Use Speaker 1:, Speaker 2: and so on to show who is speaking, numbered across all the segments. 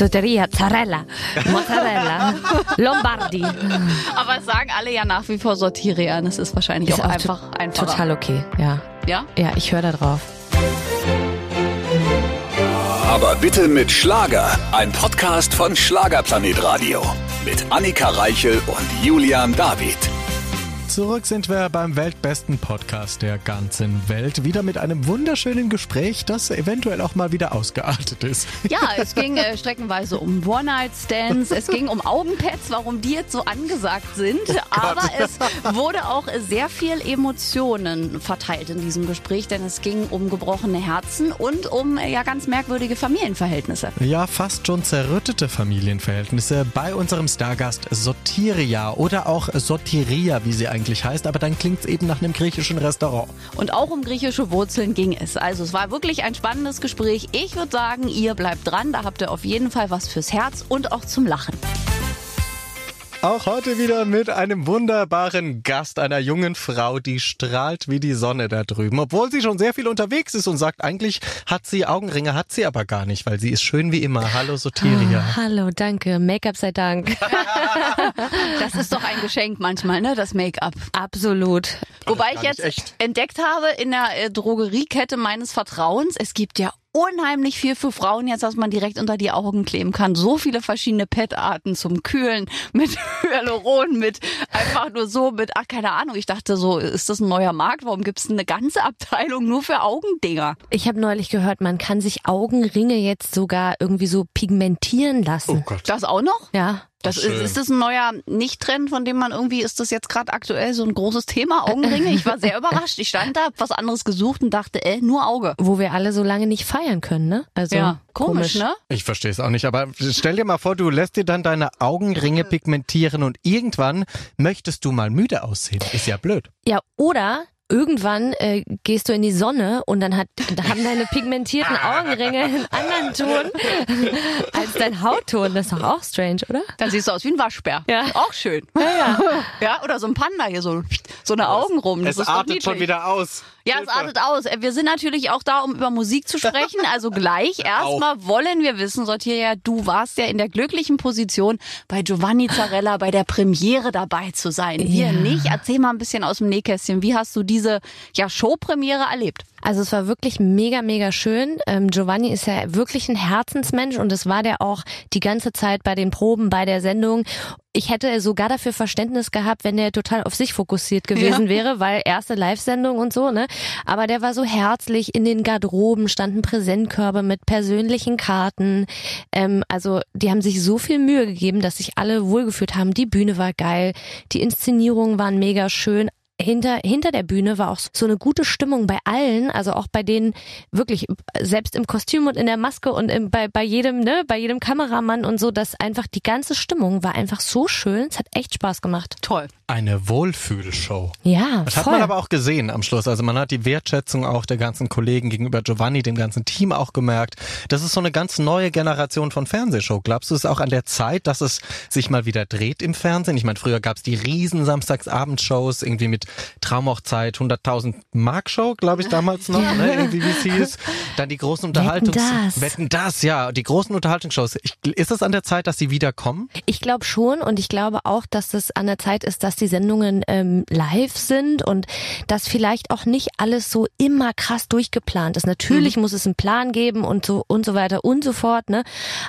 Speaker 1: Soteria, Zarella, Mozzarella, Lombardi.
Speaker 2: Aber es sagen alle ja nach wie vor Sortiria. Das ist wahrscheinlich
Speaker 1: Ist
Speaker 2: auch,
Speaker 1: auch
Speaker 2: einfach, einfach.
Speaker 1: Total okay, ja.
Speaker 2: Ja?
Speaker 1: Ja, ich höre da drauf.
Speaker 3: Aber bitte mit Schlager. Ein Podcast von Schlagerplanet Radio. Mit Annika Reichel und Julian David.
Speaker 4: Zurück sind wir beim weltbesten Podcast der ganzen Welt. Wieder mit einem wunderschönen Gespräch, das eventuell auch mal wieder ausgeartet ist.
Speaker 2: Ja, es ging äh, streckenweise um One-Night-Stands, es ging um Augenpads, warum die jetzt so angesagt sind. Aber es wurde auch sehr viel Emotionen verteilt in diesem Gespräch, denn es ging um gebrochene Herzen und um äh, ja ganz merkwürdige Familienverhältnisse.
Speaker 4: Ja, fast schon zerrüttete Familienverhältnisse bei unserem Stargast Sotiria oder auch Sotiria, wie sie eigentlich heißt, aber dann klingt es eben nach einem griechischen Restaurant.
Speaker 2: Und auch um griechische Wurzeln ging es. Also es war wirklich ein spannendes Gespräch. Ich würde sagen, ihr bleibt dran, da habt ihr auf jeden Fall was fürs Herz und auch zum Lachen.
Speaker 4: Auch heute wieder mit einem wunderbaren Gast, einer jungen Frau, die strahlt wie die Sonne da drüben. Obwohl sie schon sehr viel unterwegs ist und sagt, eigentlich hat sie Augenringe, hat sie aber gar nicht, weil sie ist schön wie immer. Hallo Soteria.
Speaker 1: Ah, hallo, danke. Make-up sei Dank.
Speaker 2: Das ist doch ein Geschenk manchmal, ne? Das Make-up.
Speaker 1: Absolut.
Speaker 2: Wobei ich jetzt
Speaker 4: echt.
Speaker 2: entdeckt habe in der äh, Drogeriekette meines Vertrauens, es gibt ja unheimlich viel für Frauen jetzt, was man direkt unter die Augen kleben kann. So viele verschiedene Pet-Arten zum Kühlen, mit Hyaluron, mit einfach nur so, mit, ach, keine Ahnung. Ich dachte so, ist das ein neuer Markt? Warum gibt es eine ganze Abteilung nur für Augendinger?
Speaker 1: Ich habe neulich gehört, man kann sich Augenringe jetzt sogar irgendwie so pigmentieren lassen.
Speaker 4: Gott.
Speaker 2: Das auch noch?
Speaker 1: Ja.
Speaker 2: Das ist,
Speaker 4: Schön.
Speaker 2: ist das ein neuer Nicht-Trend, von dem man irgendwie, ist das jetzt gerade aktuell so ein großes Thema, Augenringe? Ich war sehr überrascht. Ich stand da, hab was anderes gesucht und dachte, äh, nur Auge.
Speaker 1: Wo wir alle so lange nicht feiern können, ne? Also
Speaker 2: komisch, ne?
Speaker 4: Ich verstehe es auch nicht, aber stell dir mal vor, du lässt dir dann deine Augenringe pigmentieren und irgendwann möchtest du mal müde aussehen. Ist ja blöd.
Speaker 1: Ja, oder irgendwann äh, gehst du in die Sonne und dann hat da haben deine pigmentierten Augenringe einen anderen Ton als dein Hautton. Das ist doch auch strange, oder?
Speaker 2: Dann siehst du aus wie ein Waschbär.
Speaker 1: Ja.
Speaker 2: Auch schön.
Speaker 1: Ja, ja.
Speaker 2: Ja, oder so ein Panda hier, so, so eine Augen rum. Das
Speaker 4: es artet schon wieder aus.
Speaker 2: Ja, es artet aus. Äh, Wir sind natürlich auch da, um über Musik zu sprechen. Also gleich. Erstmal wollen wir wissen, Sortiria, du warst ja in der glücklichen Position, bei Giovanni Zarella bei der Premiere dabei zu sein. Wir
Speaker 1: Ja.
Speaker 2: nicht. Erzähl mal ein bisschen aus dem Nähkästchen. Wie hast du diese ja, Showpremiere erlebt?
Speaker 1: Also es war wirklich mega, mega schön. Ähm, Giovanni ist ja wirklich ein Herzensmensch und das war der auch die ganze Zeit bei den Proben, bei der Sendung. Ich hätte sogar dafür Verständnis gehabt, wenn der total auf sich fokussiert gewesen wäre, weil erste Live-Sendung und so, ne? Aber der war so herzlich. In den Garderoben standen Präsentkörbe mit persönlichen Karten. Ähm, also die haben sich so viel Mühe gegeben, dass sich alle wohlgefühlt haben. Die Bühne war geil, die Inszenierungen waren mega schön hinter, hinter der Bühne war auch so eine gute Stimmung bei allen, also auch bei denen wirklich, selbst im Kostüm und in der Maske und im, bei, bei jedem, ne, bei jedem Kameramann und so, dass einfach die ganze Stimmung war einfach so schön. Es hat echt Spaß gemacht.
Speaker 2: Toll.
Speaker 4: Eine Wohlfühlshow.
Speaker 1: Ja,
Speaker 4: Das hat
Speaker 1: voll.
Speaker 4: man aber auch gesehen am Schluss. Also man hat die Wertschätzung auch der ganzen Kollegen gegenüber Giovanni, dem ganzen Team auch gemerkt. Das ist so eine ganz neue Generation von Fernsehshow. Glaubst du es ist auch an der Zeit, dass es sich mal wieder dreht im Fernsehen? Ich meine, früher gab es die riesen Samstagsabendshows irgendwie mit Traumhochzeit, 100.000 Mark Show, glaube ich damals noch, ne? irgendwie wie es hieß. Dann die großen Unterhaltungs...
Speaker 1: das.
Speaker 4: Wetten das, ja. Die großen Unterhaltungsshows. Ich, ist es an der Zeit, dass sie wiederkommen?
Speaker 1: Ich glaube schon und ich glaube auch, dass es an der Zeit ist, dass die Sendungen ähm, live sind und dass vielleicht auch nicht alles so immer krass durchgeplant ist. Natürlich muss es einen Plan geben und so und so weiter und so fort, ne?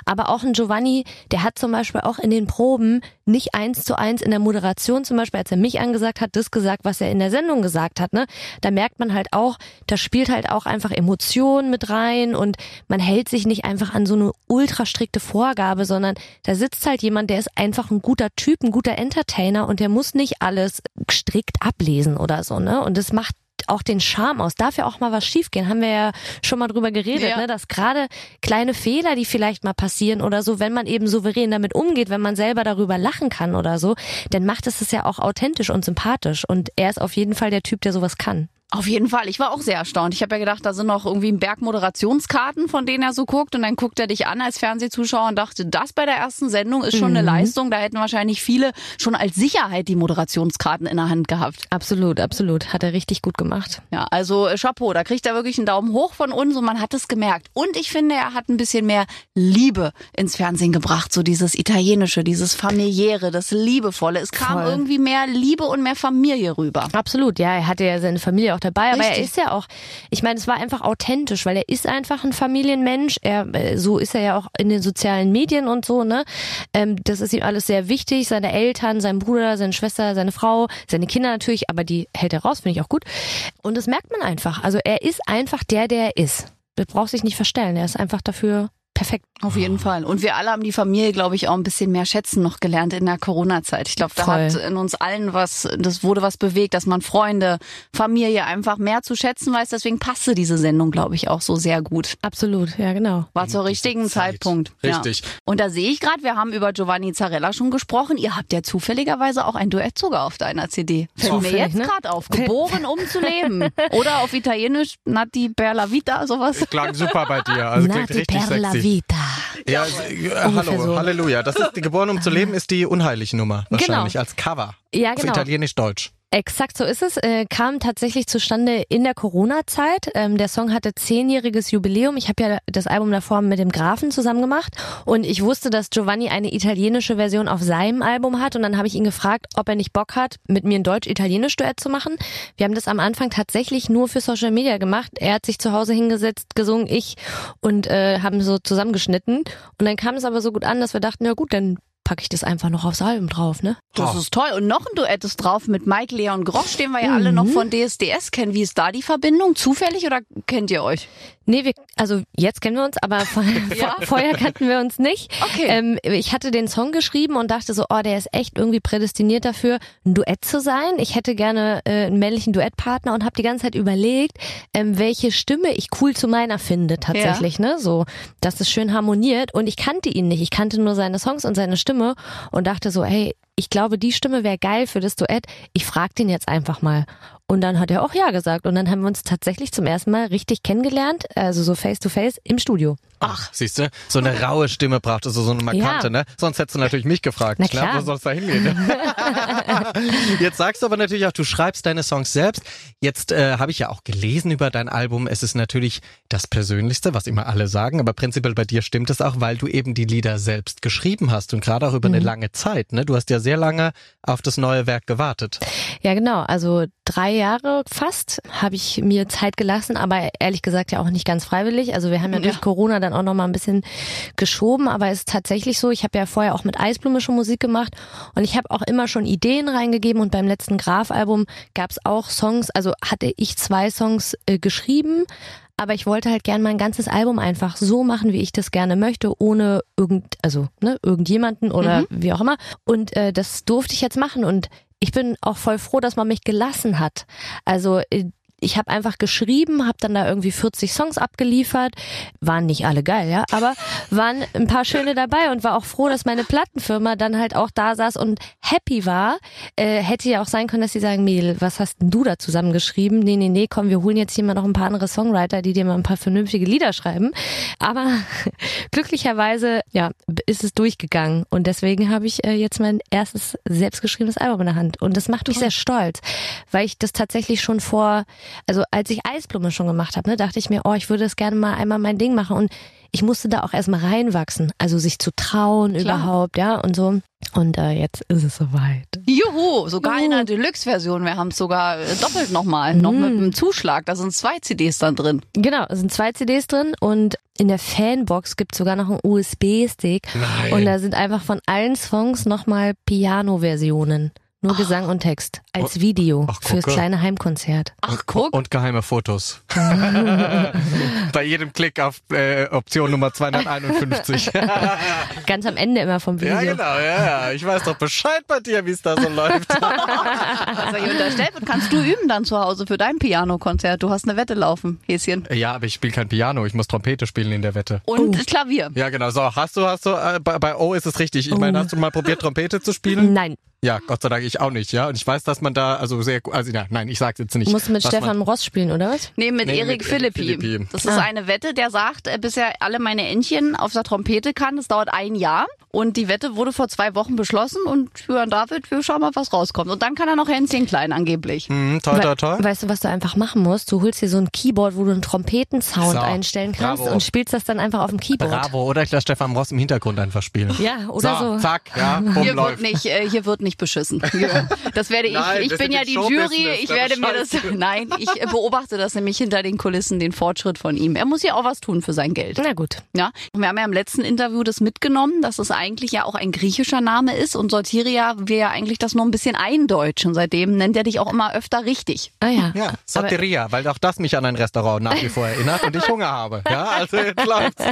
Speaker 1: Aber auch ein Giovanni, der hat zum Beispiel auch in den Proben nicht eins zu eins in der Moderation zum Beispiel, als er mich angesagt hat, das gesagt, was er in der Sendung gesagt hat, ne? Da merkt man halt auch, da spielt halt auch einfach Emotionen mit rein und man hält sich nicht einfach an so eine ultra strikte Vorgabe, sondern da sitzt halt jemand, der ist einfach ein guter Typ, ein guter Entertainer und der muss nicht alles strikt ablesen oder so, ne? Und das macht auch den Charme aus. Darf ja auch mal was schiefgehen, haben wir ja schon mal drüber geredet,
Speaker 2: Ja.
Speaker 1: ne? dass gerade kleine Fehler, die vielleicht mal passieren oder so, wenn man eben souverän damit umgeht, wenn man selber darüber lachen kann oder so, dann macht es es ja auch authentisch und sympathisch. Und er ist auf jeden Fall der Typ, der sowas kann.
Speaker 2: Auf jeden Fall. Ich war auch sehr erstaunt. Ich habe ja gedacht, da sind noch irgendwie ein Berg Moderationskarten, von denen er so guckt. Und dann guckt er dich an als Fernsehzuschauer und dachte, das bei der ersten Sendung ist schon eine Leistung. Da hätten wahrscheinlich viele schon als Sicherheit die Moderationskarten in der Hand gehabt.
Speaker 1: Absolut, absolut. Hat er richtig gut gemacht.
Speaker 2: Ja, also äh, Chapeau, da kriegt er wirklich einen Daumen hoch von uns und man hat es gemerkt. Und ich finde, er hat ein bisschen mehr Liebe ins Fernsehen gebracht. So dieses Italienische, dieses familiäre, das Liebevolle. Es kam
Speaker 1: Voll.
Speaker 2: irgendwie mehr Liebe und mehr Familie rüber.
Speaker 1: Absolut, ja, er hatte ja seine Familie auch dabei, aber er ist ja auch, ich meine, es war einfach authentisch, weil er ist einfach ein Familienmensch. Er, äh, so ist er ja auch in den sozialen Medien und so, ne? Ähm, das ist ihm alles sehr wichtig. Seine Eltern, sein Bruder, seine Schwester, seine Frau, seine Kinder natürlich, aber die hält er raus, finde ich auch gut. Und das merkt man einfach. Also er ist einfach der, der er ist. Er braucht sich nicht verstellen. Er ist einfach dafür perfekt.
Speaker 2: Auf jeden Fall. Und wir alle haben die Familie, glaube ich, auch ein bisschen mehr schätzen noch gelernt in der Corona-Zeit. Ich glaube, da
Speaker 1: Voll.
Speaker 2: hat in uns allen was, das wurde was bewegt, dass man Freunde, Familie einfach mehr zu schätzen weiß. Deswegen passte diese Sendung, glaube ich, auch so sehr gut.
Speaker 1: Absolut, ja, genau.
Speaker 2: War zur richtigen
Speaker 4: Zeit.
Speaker 2: Zeitpunkt.
Speaker 4: Richtig.
Speaker 2: Ja. Und da sehe ich gerade, wir haben über Giovanni Zarella schon gesprochen. Ihr habt ja zufälligerweise auch ein Duett sogar auf deiner CD. Fällt mir jetzt
Speaker 1: ne?
Speaker 2: gerade auf. Geboren, um zu leben. Oder auf Italienisch Nati per la vita, sowas.
Speaker 4: Klang super bei dir. Also klingt
Speaker 1: Nati
Speaker 4: richtig
Speaker 1: per la
Speaker 4: sexy.
Speaker 1: Vita.
Speaker 4: Ja, äh,
Speaker 1: Ungefähr
Speaker 4: hallo,
Speaker 1: so.
Speaker 4: Halleluja. Das ist die Geboren um zu leben ist die unheilige Nummer wahrscheinlich als Cover.
Speaker 1: Ja,
Speaker 4: Auf
Speaker 1: genau.
Speaker 4: Italienisch-Deutsch.
Speaker 1: Exakt so ist es. Äh, kam tatsächlich zustande in der Corona-Zeit. Ähm, der Song hatte zehnjähriges Jubiläum. Ich habe ja das Album davor mit dem Grafen zusammen gemacht und ich wusste, dass Giovanni eine italienische Version auf seinem Album hat und dann habe ich ihn gefragt, ob er nicht Bock hat, mit mir ein deutsch-italienisch Duett zu machen. Wir haben das am Anfang tatsächlich nur für Social Media gemacht. Er hat sich zu Hause hingesetzt, gesungen, ich und äh, haben so zusammengeschnitten und dann kam es aber so gut an, dass wir dachten, ja gut, dann packe ich das einfach noch aufs Album drauf, ne?
Speaker 2: Das
Speaker 4: Oh.
Speaker 2: ist toll. Und noch ein Duett ist drauf mit Mike Leon Grosch, den wir ja alle noch von DSDS kennen. Wie ist da die Verbindung? Zufällig oder kennt ihr euch?
Speaker 1: Nee, wir, also jetzt kennen wir uns, aber vor,
Speaker 2: Ja.
Speaker 1: vor, vorher kannten wir uns nicht.
Speaker 2: Okay.
Speaker 1: Ähm, ich hatte den Song geschrieben und dachte so, oh, der ist echt irgendwie prädestiniert dafür, ein Duett zu sein. Ich hätte gerne äh, einen männlichen Duettpartner und habe die ganze Zeit überlegt, ähm, welche Stimme ich cool zu meiner finde tatsächlich, ne? So, dass es schön harmoniert. Und ich kannte ihn nicht. Ich kannte nur seine Songs und seine Stimme und dachte so, hey, ich glaube, die Stimme wäre geil für das Duett. Ich frag den jetzt einfach mal. Und dann hat er auch ja gesagt. Und dann haben wir uns tatsächlich zum ersten Mal richtig kennengelernt, also so face to face im Studio.
Speaker 4: Ach, siehst du, so eine raue Stimme braucht es, so eine markante,
Speaker 1: Ja.
Speaker 4: ne? Sonst hättest du natürlich mich gefragt.
Speaker 1: Na
Speaker 4: Ne?
Speaker 1: klar.
Speaker 4: Wo soll es da hingehen? Jetzt sagst du aber natürlich auch, du schreibst deine Songs selbst. Jetzt äh, habe ich ja auch gelesen über dein Album. Es ist natürlich das Persönlichste, was immer alle sagen, aber prinzipiell bei dir stimmt es auch, weil du eben die Lieder selbst geschrieben hast und gerade auch über eine lange Zeit. Ne? Du hast ja sehr lange auf das neue Werk gewartet.
Speaker 1: Ja, genau. Also drei Jahre fast habe ich mir Zeit gelassen, aber ehrlich gesagt ja auch nicht ganz freiwillig. Also wir haben ja,
Speaker 2: Ja.
Speaker 1: durch Corona dann auch noch mal ein bisschen geschoben, aber es ist tatsächlich so. Ich habe ja vorher auch mit Eisblume schon Musik gemacht und ich habe auch immer schon Ideen reingegeben und beim letzten Graf-Album gab es auch Songs. Also hatte ich zwei Songs äh, geschrieben. Aber ich wollte halt gern mein ganzes Album einfach so machen, wie ich das gerne möchte, ohne irgend, also ne, irgendjemanden oder wie auch immer. Und äh, das durfte ich jetzt machen und ich bin auch voll froh, dass man mich gelassen hat. Also äh, ich habe einfach geschrieben, habe dann da irgendwie 40 Songs abgeliefert, waren nicht alle geil, ja, aber waren ein paar schöne dabei und war auch froh, dass meine Plattenfirma dann halt auch da saß und happy war. Äh, hätte ja auch sein können, dass sie sagen, Mädel, was hast denn du da zusammengeschrieben? Nee, nee, nee, komm, wir holen jetzt hier mal noch ein paar andere Songwriter, die dir mal ein paar vernünftige Lieder schreiben. Aber glücklicherweise, ja, ist es durchgegangen und deswegen habe ich äh, jetzt mein erstes selbstgeschriebenes Album in der Hand und das macht mich sehr stolz, weil ich das tatsächlich schon vor, also als ich Eisblume schon gemacht habe, ne, dachte ich mir, oh, ich würde das gerne mal einmal mein Ding machen und ich musste da auch erstmal reinwachsen, also sich zu trauen
Speaker 2: Klar.
Speaker 1: überhaupt, ja, und so. Und äh, jetzt ist es soweit.
Speaker 2: Juhu, sogar in
Speaker 1: Juhu.
Speaker 2: einer Deluxe-Version. Wir haben es sogar äh, doppelt nochmal, noch mit einem Zuschlag. Da sind zwei CDs dann drin.
Speaker 1: Genau, es sind zwei CDs drin und in der Fanbox gibt es sogar noch einen USB-Stick. Und da sind einfach von allen Songs nochmal Piano-Versionen. Nur Gesang und Text. Als Video
Speaker 4: Ach,
Speaker 1: fürs
Speaker 4: gucke.
Speaker 1: kleine Heimkonzert.
Speaker 2: Ach, guck.
Speaker 4: Und geheime Fotos. Bei jedem Klick auf äh, Option Nummer 251.
Speaker 1: Ganz am Ende immer vom Video.
Speaker 4: ja, genau, ja, ja. Ich weiß doch Bescheid bei dir, wie es da so läuft.
Speaker 2: Also hier unterstellt wird, kannst du üben dann zu Hause für dein Pianokonzert. Du hast eine Wette laufen, Häschen.
Speaker 4: ja, aber ich spiele kein Piano, ich muss Trompete spielen in der Wette.
Speaker 2: Und Klavier.
Speaker 4: Ja, genau. So, hast du, hast du, äh, bei, bei O ist es richtig. Ich meine, hast du mal probiert, Trompete zu spielen?
Speaker 1: Nein.
Speaker 4: Ja, Gott sei Dank ich auch nicht, ja. Und ich weiß, dass man da, also sehr, also ja, nein, ich sag's jetzt nicht.
Speaker 1: Du musst mit Stefan
Speaker 4: Man,
Speaker 1: Ross spielen, oder was?
Speaker 2: Nee, mit
Speaker 4: Nee,
Speaker 2: Erik Philippi.
Speaker 4: Philippi.
Speaker 2: Das ist
Speaker 1: Ah.
Speaker 2: eine Wette, der sagt, äh, bis er alle meine Entchen auf der Trompete kann. Das dauert ein Jahr. Und die Wette wurde vor zwei Wochen beschlossen und Jürgen David, wir schauen mal, was rauskommt. Und dann kann er noch Hänschen klein angeblich.
Speaker 4: hm, toll, toll, toll.
Speaker 1: We weißt du, was du einfach machen musst? Du holst dir so ein Keyboard, wo du einen Trompetensound
Speaker 4: So,
Speaker 1: einstellen kannst
Speaker 4: bravo.
Speaker 1: und spielst das dann einfach auf dem Keyboard.
Speaker 4: Bravo, oder ich lasse Stefan Ross im Hintergrund einfach spielen.
Speaker 1: Ja, oder so.
Speaker 4: Zack, ja, bumm,
Speaker 2: Hier wird
Speaker 4: läuft.
Speaker 2: nicht, äh, hier wird nicht beschissen. Das werde ich.
Speaker 4: Nein,
Speaker 2: ich bin ja die Jury. Ich
Speaker 4: das
Speaker 2: werde mir das. Nein, ich beobachte das nämlich hinter den Kulissen, den Fortschritt von ihm. Er muss ja auch was tun für sein Geld.
Speaker 1: Na gut.
Speaker 2: Ja, wir haben ja im letzten Interview das mitgenommen, dass es eigentlich ja auch ein griechischer Name ist und Sortiria wir ja eigentlich das nur ein bisschen eindeutschen. Seitdem nennt er dich auch immer öfter richtig.
Speaker 1: Ah ja.
Speaker 4: Ja, Soteria, weil auch das mich an ein Restaurant nach wie vor erinnert und ich Hunger habe. Ja, also jetzt läuft's.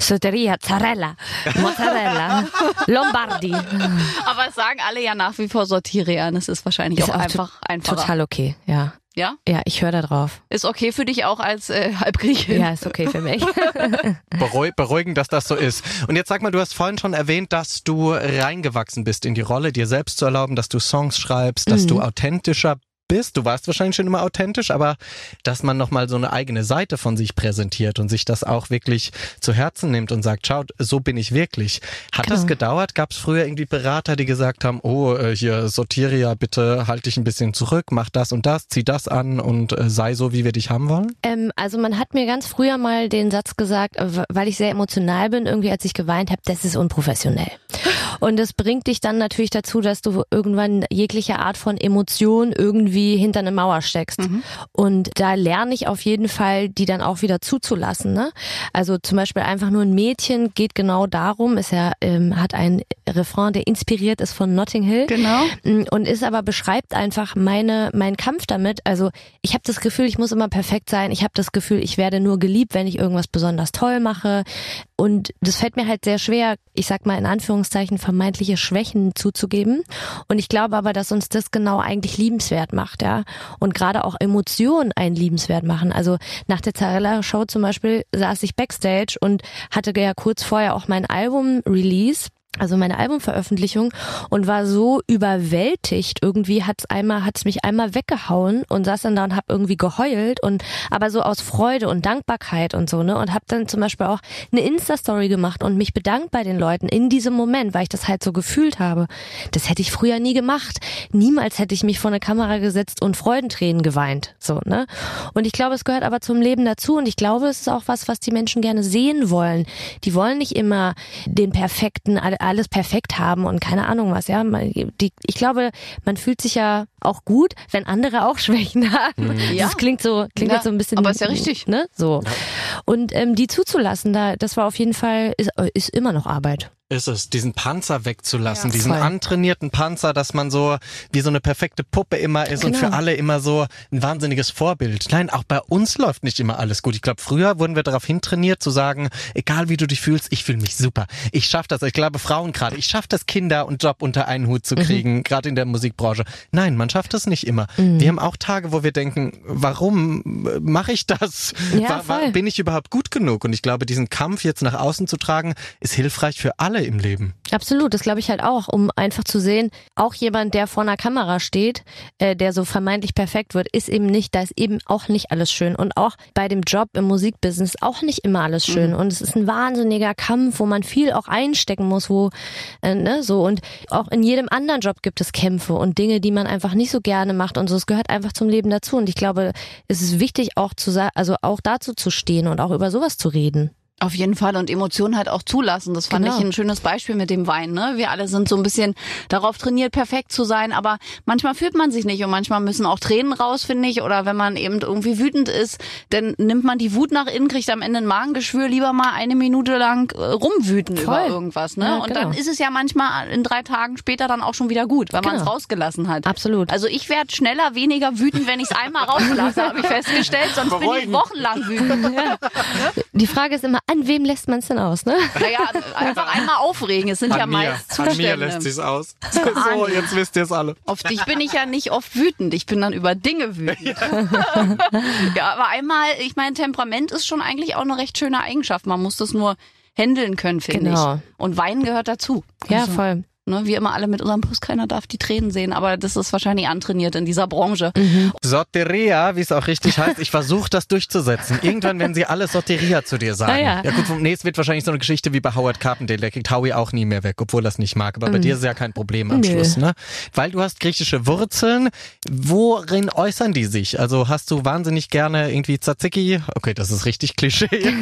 Speaker 1: Soteria, Zarella, Mozzarella, Lombardi.
Speaker 2: Aber es sagen alle ja nach wie vor Sortiria. und Es ist wahrscheinlich
Speaker 1: Ist
Speaker 2: auch,
Speaker 1: auch
Speaker 2: einfach einfacher.
Speaker 1: Total okay, ja.
Speaker 2: Ja,
Speaker 1: Ja, ich höre da drauf.
Speaker 2: ist okay für dich auch als äh, Halbgriechin.
Speaker 1: Ja, ist okay für mich.
Speaker 4: Bereu beruhigend, dass das so ist. Und jetzt sag mal, du hast vorhin schon erwähnt, dass du reingewachsen bist in die Rolle, dir selbst zu erlauben, dass du Songs schreibst, dass du authentischer bist. Du warst wahrscheinlich schon immer authentisch, aber dass man nochmal so eine eigene Seite von sich präsentiert und sich das auch wirklich zu Herzen nimmt und sagt, schaut, so bin ich wirklich. Hat
Speaker 1: Genau.
Speaker 4: das gedauert? Gab es früher irgendwie Berater, die gesagt haben, oh, äh, hier Sortiria, bitte halt dich ein bisschen zurück, mach das und das, zieh das an und äh, sei so, wie wir dich haben wollen?
Speaker 1: ähm, also man hat mir ganz früher mal den Satz gesagt, weil ich sehr emotional bin, irgendwie als ich geweint habe, das ist unprofessionell. Und das bringt dich dann natürlich dazu, dass du irgendwann jegliche Art von Emotion irgendwie hinter eine Mauer steckst. Und da lerne ich auf jeden Fall, die dann auch wieder zuzulassen. Ne? Also zum Beispiel einfach nur ein Mädchen geht genau darum, ist ja, ähm, hat ein Refrain, der inspiriert ist von Notting Hill.
Speaker 2: Genau.
Speaker 1: Mm, und ist aber beschreibt einfach meine meinen Kampf damit. Also ich habe das Gefühl, ich muss immer perfekt sein. Ich habe das Gefühl, ich werde nur geliebt, wenn ich irgendwas besonders toll mache. Und das fällt mir halt sehr schwer, ich sag mal in Anführungszeichen vermeintliche Schwächen zuzugeben. Und ich glaube aber, dass uns das genau eigentlich liebenswert macht, ja. Und gerade auch Emotionen einen liebenswert machen. Also nach der Zarella Show zum Beispiel saß ich backstage und hatte ja kurz vorher auch mein Album Release also meine Albumveröffentlichung und war so überwältigt irgendwie hat's einmal hat's mich einmal weggehauen und saß dann da und hab irgendwie geheult und aber so aus Freude und Dankbarkeit und so ne und hab dann zum Beispiel auch eine Insta Story gemacht und mich bedankt bei den Leuten in diesem Moment weil ich das halt so gefühlt habe. Das hätte ich früher nie gemacht. Niemals hätte ich mich vor eine Kamera gesetzt und Freudentränen geweint so ne. Und ich glaube es gehört aber zum Leben dazu und ich glaube es ist auch was was die Menschen gerne sehen wollen. Die wollen nicht immer den perfekten alles perfekt haben und keine Ahnung was, ja. Man- Die, ich glaube, man fühlt sich ja auch gut, wenn andere auch Schwächen haben.
Speaker 2: Ja.
Speaker 1: Das klingt so, klingt
Speaker 2: Ja,
Speaker 1: jetzt so ein bisschen.
Speaker 2: aber ist ja richtig.
Speaker 1: Ne? So. Und ähm, die zuzulassen, da, das war auf jeden Fall, ist, ist immer noch Arbeit.
Speaker 4: Ist es, diesen Panzer wegzulassen,
Speaker 1: Ja,
Speaker 4: diesen
Speaker 1: voll.
Speaker 4: antrainierten Panzer, dass man so wie so eine perfekte Puppe immer ist und
Speaker 1: Genau.
Speaker 4: für alle immer so ein wahnsinniges Vorbild. Nein, auch bei uns läuft nicht immer alles gut. Ich glaube, früher wurden wir darauf hintrainiert zu sagen, egal wie du dich fühlst, ich fühle mich super. Ich schaff das. Ich glaube, Frauen gerade, ich schaff das, Kinder und Job unter einen Hut
Speaker 1: Mhm.
Speaker 4: zu kriegen, gerade in der Musikbranche. Nein, man schafft das nicht immer.
Speaker 1: Mhm.
Speaker 4: Wir haben auch Tage, wo wir denken, warum mache ich das?
Speaker 1: Ja,
Speaker 4: Wa- wa-
Speaker 1: voll.
Speaker 4: bin ich überhaupt gut genug? Und ich glaube, diesen Kampf jetzt nach außen zu tragen, ist hilfreich für alle im Leben.
Speaker 1: Absolut, das glaube ich halt auch, um einfach zu sehen, auch jemand, der vor einer Kamera steht, äh, der so vermeintlich perfekt wird, ist eben nicht, da ist eben auch nicht alles schön. Und auch bei dem Job im Musikbusiness auch nicht immer alles schön. Und es ist ein wahnsinniger Kampf, wo man viel auch einstecken muss, wo, äh, ne, so. Und auch in jedem anderen Job gibt es Kämpfe und Dinge, die man einfach nicht so gerne macht und so. Es gehört einfach zum Leben dazu. Und ich glaube, es ist wichtig auch zu sagen, also auch dazu zu stehen und auch über sowas zu reden.
Speaker 2: Auf jeden Fall und Emotionen halt auch zulassen. Das fand
Speaker 1: Genau.
Speaker 2: ich ein schönes Beispiel mit dem Wein. Ne? Wir alle sind so ein bisschen darauf trainiert, perfekt zu sein, aber manchmal fühlt man sich nicht und manchmal müssen auch Tränen raus, finde ich. Oder wenn man eben irgendwie wütend ist, dann nimmt man die Wut nach innen, kriegt am Ende ein Magengeschwür, lieber mal eine Minute lang äh, rumwüten
Speaker 1: Voll.
Speaker 2: über irgendwas. Ne?
Speaker 1: Ja,
Speaker 2: und
Speaker 1: genau.
Speaker 2: dann ist es ja manchmal in drei Tagen später dann auch schon wieder gut, weil man es
Speaker 1: Genau.
Speaker 2: rausgelassen hat.
Speaker 1: Absolut.
Speaker 2: Also ich werde schneller weniger wütend, wenn ich es einmal rauslasse, habe ich festgestellt. Sonst bin ich wochenlang wütend.
Speaker 1: Die Frage ist immer, an wem lässt man es denn aus, ne?
Speaker 2: Naja, einfach einmal aufregen. Es sind ja meist
Speaker 4: an mir
Speaker 2: Zustände.
Speaker 4: lässt sich's aus. so, jetzt wisst ihr es alle.
Speaker 2: Auf dich bin ich ja nicht oft wütend. Ich bin dann über Dinge wütend. Ja, aber einmal, ich meine, Temperament ist schon eigentlich auch eine recht schöne Eigenschaft. Man muss das nur handeln können, finde
Speaker 1: Genau.
Speaker 2: ich. Und Weinen gehört dazu.
Speaker 1: Ja,
Speaker 2: Also,
Speaker 1: voll.
Speaker 2: Ne? Wir immer alle mit unserem Bus, keiner darf die Tränen sehen, aber das ist wahrscheinlich antrainiert in dieser Branche.
Speaker 1: Mhm.
Speaker 4: Soteria, wie es auch richtig heißt. Ich versuche das durchzusetzen. Irgendwann werden sie alle Soteria zu dir sagen.
Speaker 1: Ah, ja.
Speaker 4: ja gut, nee, es wird wahrscheinlich so eine Geschichte wie bei Howard Carpendale. Der kriegt Howie auch nie mehr weg, obwohl er es nicht mag. Aber bei dir ist ja kein Problem am
Speaker 1: Mhm. Nö.
Speaker 4: Schluss, ne? Weil du hast griechische Wurzeln. Worin äußern die sich? Also hast du wahnsinnig gerne irgendwie Tzatziki? Okay, das ist richtig Klischee.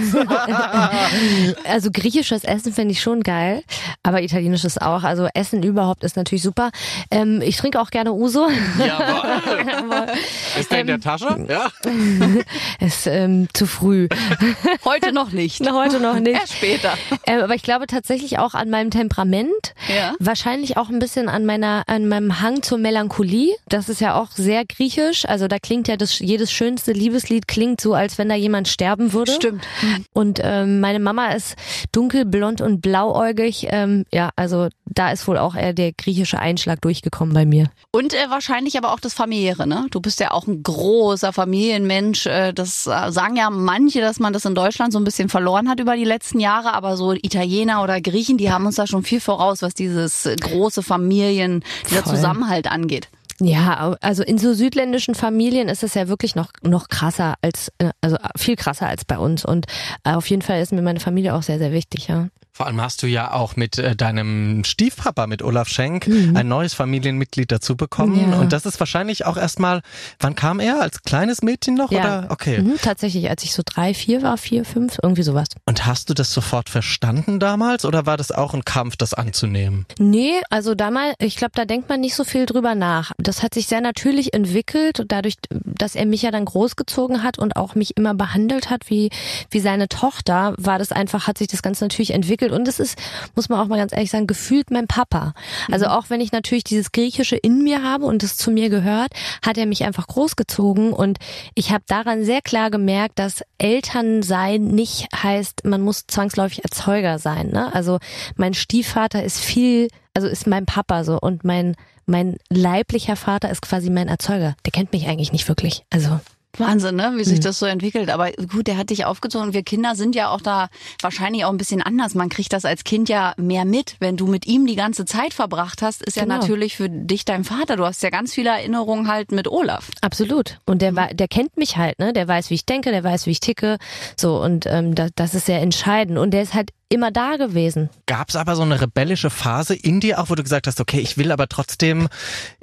Speaker 1: Also griechisches Essen finde ich schon geil, aber italienisches auch. Also Essen überhaupt ist natürlich super. Ähm, ich trinke auch gerne Uso.
Speaker 4: Jawohl. Ist der in der Tasche? Ja.
Speaker 1: ist ähm, zu früh.
Speaker 2: Heute noch nicht.
Speaker 1: Na, Heute noch nicht.
Speaker 2: Erst später.
Speaker 1: Ähm, aber ich glaube tatsächlich auch an meinem Temperament.
Speaker 2: Ja.
Speaker 1: Wahrscheinlich auch ein bisschen an meiner, an meinem Hang zur Melancholie. Das ist ja auch sehr griechisch. Also da klingt ja das, jedes schönste Liebeslied klingt so, als wenn da jemand sterben würde.
Speaker 2: Stimmt.
Speaker 1: Und ähm, meine Mama ist dunkelblond und blauäugig. Ähm, ja, also da ist wohl auch eher der griechische Einschlag durchgekommen bei mir.
Speaker 2: Und äh, wahrscheinlich aber auch das Familiäre, ne? Du bist ja auch ein großer Familienmensch. Äh, das äh, sagen ja manche, dass man das in Deutschland so ein bisschen verloren hat über die letzten Jahre, aber so Italiener oder Griechen, die haben uns da schon viel voraus, was dieses große Familien, dieser
Speaker 1: Voll.
Speaker 2: Zusammenhalt angeht.
Speaker 1: Ja, also in so südländischen Familien ist es ja wirklich noch noch krasser als äh, also viel krasser als bei uns und auf jeden Fall ist mir meine Familie auch sehr sehr wichtig, ja.
Speaker 4: Vor allem hast du ja auch mit äh, deinem Stiefpapa, mit Olaf Schenk, ein neues Familienmitglied dazu bekommen.
Speaker 1: Mhm. Ja.
Speaker 4: Und das ist wahrscheinlich auch erstmal, wann kam er? Als kleines Mädchen noch?
Speaker 1: Ja.
Speaker 4: Oder? Okay.
Speaker 1: Mhm, tatsächlich, als ich so drei, vier war, vier, fünf, irgendwie sowas.
Speaker 4: Und hast du das sofort verstanden damals oder war das auch ein Kampf, das anzunehmen?
Speaker 1: Nee, also damals, ich glaube, da denkt man nicht so viel drüber nach. Das hat sich sehr natürlich entwickelt, dadurch, dass er mich ja dann großgezogen hat und auch mich immer behandelt hat wie, wie seine Tochter, war das einfach, hat sich das ganz natürlich entwickelt. Und es ist, muss man auch mal ganz ehrlich sagen, gefühlt mein Papa. Also auch wenn ich natürlich dieses Griechische in mir habe und es zu mir gehört, hat er mich einfach großgezogen und ich habe daran sehr klar gemerkt, dass Eltern sein nicht heißt, man muss zwangsläufig Erzeuger sein. Ne? Also mein Stiefvater ist viel, also ist mein Papa so und mein mein leiblicher Vater ist quasi mein Erzeuger. Der kennt mich eigentlich nicht wirklich. Also
Speaker 2: Wahnsinn, ne? wie sich das so entwickelt. Aber gut, der hat dich aufgezogen. Und wir Kinder sind ja auch da wahrscheinlich auch ein bisschen anders. Man kriegt das als Kind ja mehr mit. Wenn du mit ihm die ganze Zeit verbracht hast, ist ja
Speaker 1: Genau.
Speaker 2: natürlich für dich dein Vater. Du hast ja ganz viele Erinnerungen halt mit Olaf.
Speaker 1: Absolut. Und der, wei- der kennt mich halt, ne? Der weiß, wie ich denke, der weiß, wie ich ticke. So, und ähm, das, das ist sehr entscheidend. Und der ist halt immer da gewesen.
Speaker 4: Gab es aber so eine rebellische Phase in dir auch, wo du gesagt hast, okay, ich will aber trotzdem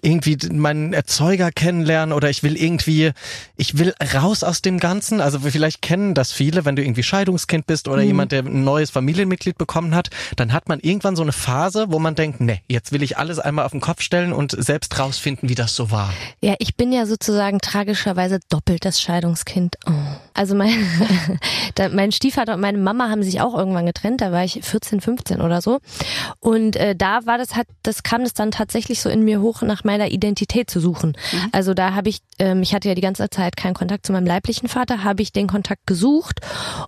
Speaker 4: irgendwie meinen Erzeuger kennenlernen oder ich will irgendwie, ich will raus aus dem Ganzen. Also vielleicht kennen das viele, wenn du irgendwie Scheidungskind bist oder jemand, der ein neues Familienmitglied bekommen hat, dann hat man irgendwann so eine Phase, wo man denkt, nee, jetzt will ich alles einmal auf den Kopf stellen und selbst rausfinden, wie das so war.
Speaker 1: Ja, ich bin ja sozusagen tragischerweise doppelt das Scheidungskind. Oh. Also mein, mein Stiefvater und meine Mama haben sich auch irgendwann getrennt. Da war ich 14, 15 oder so. Und äh, da war das halt, das kam das dann tatsächlich so in mir hoch, nach meiner Identität zu suchen. Also da habe ich, ähm, ich hatte ja die ganze Zeit keinen Kontakt zu meinem leiblichen Vater, habe ich den Kontakt gesucht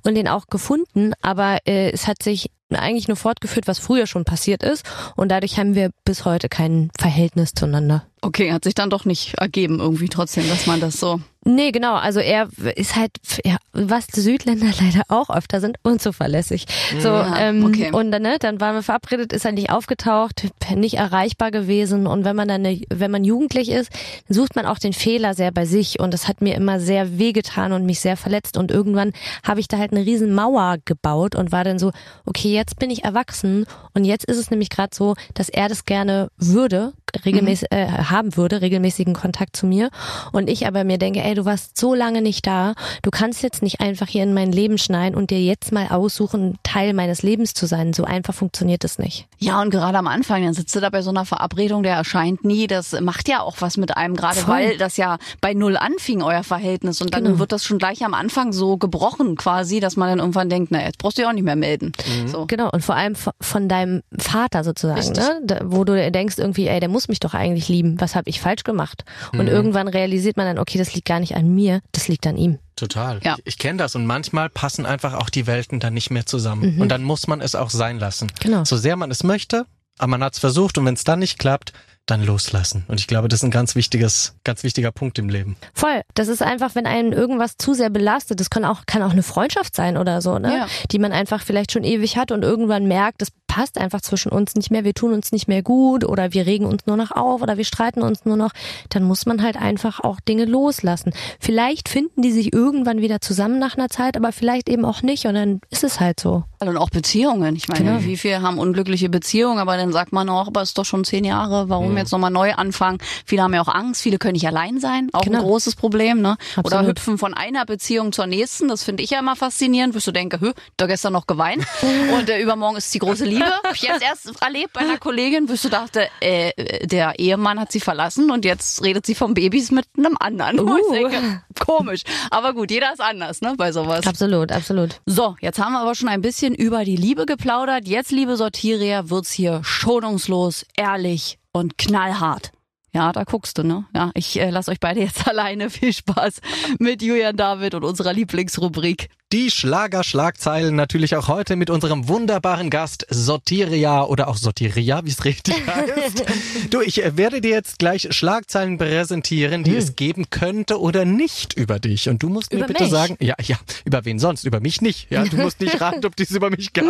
Speaker 1: und den auch gefunden. Aber äh, es hat sich eigentlich nur fortgeführt, was früher schon passiert ist. Und dadurch haben wir bis heute kein Verhältnis zueinander.
Speaker 2: Okay, hat sich dann doch nicht ergeben irgendwie trotzdem, dass man das so.
Speaker 1: Nee, genau. Also er ist halt, ja, was die Südländer leider auch öfter sind, unzuverlässig. So,
Speaker 2: Ja,
Speaker 1: ähm,
Speaker 2: okay.
Speaker 1: und dann, ne, dann waren wir verabredet, ist er nicht aufgetaucht, nicht erreichbar gewesen. Und wenn man dann, eine, wenn man jugendlich ist, dann sucht man auch den Fehler sehr bei sich. Und das hat mir immer sehr wehgetan und mich sehr verletzt. Und irgendwann habe ich da halt eine riesen Mauer gebaut und war dann so, okay, jetzt bin ich erwachsen. Und jetzt ist es nämlich gerade so, dass er das gerne würde, regelmäßig äh, haben würde, regelmäßigen Kontakt zu mir. Und ich aber mir denke, ey, du warst so lange nicht da, du kannst jetzt nicht einfach hier in mein Leben schneiden und dir jetzt mal aussuchen, Teil meines Lebens zu sein. So einfach funktioniert es nicht.
Speaker 2: Ja, und gerade am Anfang, dann sitzt du da bei so einer Verabredung, der erscheint nie. Das macht ja auch was mit einem, gerade
Speaker 1: Voll.
Speaker 2: weil das ja bei Null anfing, euer Verhältnis. Und dann
Speaker 1: Genau.
Speaker 2: wird das schon gleich am Anfang so gebrochen quasi, dass man dann irgendwann denkt, na, jetzt brauchst du dich auch nicht mehr melden. So.
Speaker 1: Genau, und vor allem von deinem Vater sozusagen,
Speaker 2: Richtig.
Speaker 1: ne? Da, wo du denkst irgendwie, ey, der muss mich doch eigentlich lieben. Was habe ich falsch gemacht? Und irgendwann realisiert man dann, okay, das liegt gar nicht an mir, das liegt an ihm.
Speaker 4: Total.
Speaker 2: Ja.
Speaker 4: Ich, ich kenne das und manchmal passen einfach auch die Welten dann nicht mehr zusammen. Und dann muss man es auch sein lassen.
Speaker 1: Genau.
Speaker 4: So sehr man es möchte, aber man hat es versucht und wenn es dann nicht klappt, dann loslassen. Und ich glaube, das ist ein ganz wichtiges, ganz wichtiger Punkt im Leben.
Speaker 1: Voll. Das ist einfach, wenn einen irgendwas zu sehr belastet, das kann auch, kann auch eine Freundschaft sein oder so, ne?
Speaker 2: Ja.
Speaker 1: Die man einfach vielleicht schon ewig hat und irgendwann merkt, das passt einfach zwischen uns nicht mehr, wir tun uns nicht mehr gut oder wir regen uns nur noch auf oder wir streiten uns nur noch, dann muss man halt einfach auch Dinge loslassen. Vielleicht finden die sich irgendwann wieder zusammen nach einer Zeit, aber vielleicht eben auch nicht und dann ist es halt so.
Speaker 2: Und auch Beziehungen. Ich meine,
Speaker 1: Genau.
Speaker 2: wie viele haben unglückliche Beziehungen, aber dann sagt man auch, aber es ist doch schon zehn Jahre, warum jetzt nochmal neu anfangen? Viele haben ja auch Angst, viele können nicht allein sein, auch
Speaker 1: Genau.
Speaker 2: ein großes Problem, ne? Oder
Speaker 1: Absolut.
Speaker 2: hüpfen von einer Beziehung zur nächsten, das finde ich ja immer faszinierend, wirst du denken, hö, da gestern noch geweint und äh, übermorgen ist die große Liebe. Hab ich jetzt erst erlebt bei einer Kollegin, wirst du dachte, äh, der Ehemann hat sie verlassen und jetzt redet sie von Babys mit einem anderen.
Speaker 1: Uh.
Speaker 2: denke, komisch. Aber gut, jeder ist anders, ne, bei sowas.
Speaker 1: Absolut, absolut.
Speaker 2: So, jetzt haben wir aber schon ein bisschen über die Liebe geplaudert. Jetzt, liebe Sortierer, wird's hier schonungslos, ehrlich und knallhart. Ja, da guckst du, ne? Ja, ich äh, lasse euch beide jetzt alleine. Viel Spaß mit Julian David und unserer Lieblingsrubrik.
Speaker 4: Die Schlager-Schlagzeilen natürlich auch heute mit unserem wunderbaren Gast Sortiria oder auch Sortiria, wie es richtig heißt. du, ich äh, werde dir jetzt gleich Schlagzeilen präsentieren, die es geben könnte oder nicht über dich. Und du musst mir
Speaker 1: Über
Speaker 4: bitte
Speaker 1: mich?
Speaker 4: sagen, ja, ja, über wen sonst? Über mich nicht. Ja, du musst nicht raten, ob dies über mich gab.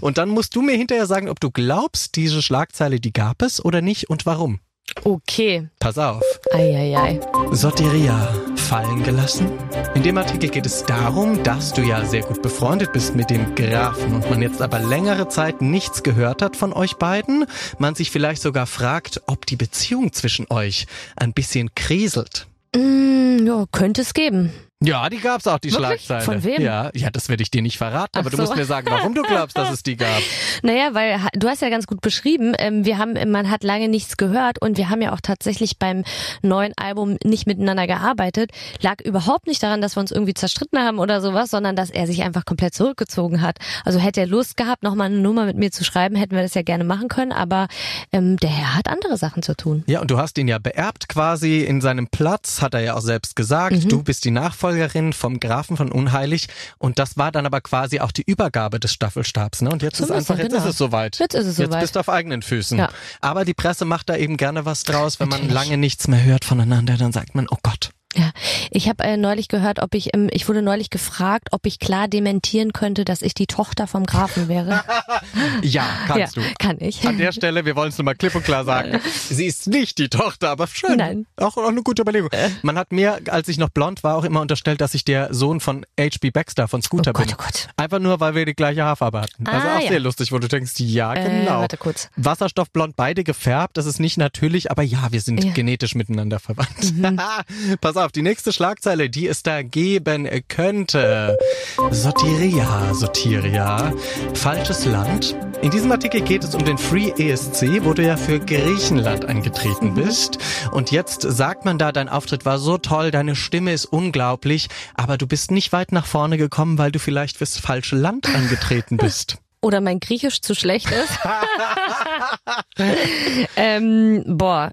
Speaker 4: und dann musst du mir hinterher sagen, ob du glaubst, diese Schlagzeile, die gab es oder nicht und warum.
Speaker 1: Okay.
Speaker 4: Pass auf.
Speaker 1: Eieiei.
Speaker 4: Sorteria fallen gelassen? In dem Artikel geht es darum, dass du ja sehr gut befreundet bist mit dem Grafen und man jetzt aber längere Zeit nichts gehört hat von euch beiden. Man sich vielleicht sogar fragt, ob die Beziehung zwischen euch ein bisschen kriselt.
Speaker 1: Mm, ja, könnte es geben.
Speaker 4: Ja, die gab's auch, die
Speaker 1: Wirklich?
Speaker 4: Schlagzeile.
Speaker 1: Von wem?
Speaker 4: Ja, ja, das werde ich dir nicht verraten, aber
Speaker 1: Ach
Speaker 4: du
Speaker 1: so.
Speaker 4: musst mir sagen, warum du glaubst, dass es die gab.
Speaker 1: Naja, weil du hast ja ganz gut beschrieben, ähm, wir haben, man hat lange nichts gehört und wir haben ja auch tatsächlich beim neuen Album nicht miteinander gearbeitet. Lag überhaupt nicht daran, dass wir uns irgendwie zerstritten haben oder sowas, sondern dass er sich einfach komplett zurückgezogen hat. Also hätte er Lust gehabt, nochmal eine Nummer mit mir zu schreiben, hätten wir das ja gerne machen können, aber ähm, der Herr hat andere Sachen zu tun.
Speaker 4: Ja, und du hast ihn ja beerbt quasi in seinem Platz, hat er ja auch selbst gesagt.
Speaker 1: Mhm.
Speaker 4: Du bist die Nachfolgerin vom Grafen von Unheilig. Und das war dann aber quasi auch die Übergabe des Staffelstabs. Ne? Und jetzt
Speaker 1: So
Speaker 4: ist
Speaker 1: ein
Speaker 4: einfach, jetzt
Speaker 1: genau.
Speaker 4: ist es soweit.
Speaker 1: Jetzt ist es
Speaker 4: Jetzt
Speaker 1: soweit.
Speaker 4: bist du auf eigenen Füßen.
Speaker 1: Ja.
Speaker 4: Aber die Presse macht da eben gerne was draus, wenn man
Speaker 1: Natürlich.
Speaker 4: lange nichts mehr hört voneinander, dann sagt man, oh Gott.
Speaker 1: Ja, ich habe äh, neulich gehört, ob ich, ähm, ich wurde neulich gefragt, ob ich klar dementieren könnte, dass ich die Tochter vom Grafen wäre.
Speaker 4: Ja, kannst
Speaker 1: ja,
Speaker 4: du.
Speaker 1: kann ich.
Speaker 4: An der Stelle, wir wollen es nochmal klipp und klar sagen. Sie ist nicht die Tochter, aber schön.
Speaker 1: Nein.
Speaker 4: Auch, auch eine gute Überlegung. Man hat mir, als ich noch blond war, auch immer unterstellt, dass ich der Sohn von H.B. Baxter von Scooter
Speaker 1: Oh Gott,
Speaker 4: bin.
Speaker 1: oh Gott.
Speaker 4: Einfach nur, weil wir die gleiche Haarfarbe hatten. Also
Speaker 1: Ah,
Speaker 4: auch
Speaker 1: ja.
Speaker 4: sehr lustig, wo du denkst, ja,
Speaker 1: Äh,
Speaker 4: genau.
Speaker 1: warte kurz.
Speaker 4: Wasserstoffblond, beide gefärbt, das ist nicht natürlich, aber ja, wir sind.
Speaker 1: Mhm.
Speaker 4: genetisch miteinander verwandt. Pass auf, die nächste Schlagzeile, die es da geben könnte. Sotiria, Sotiria. Falsches Land. In diesem Artikel geht es um den Free ESC, wo du ja für Griechenland angetreten bist. Und jetzt sagt man da, dein Auftritt war so toll, deine Stimme ist unglaublich, aber du bist nicht weit nach vorne gekommen, weil du vielleicht fürs falsche Land angetreten bist.
Speaker 1: Oder mein Griechisch zu schlecht ist. ähm, boah,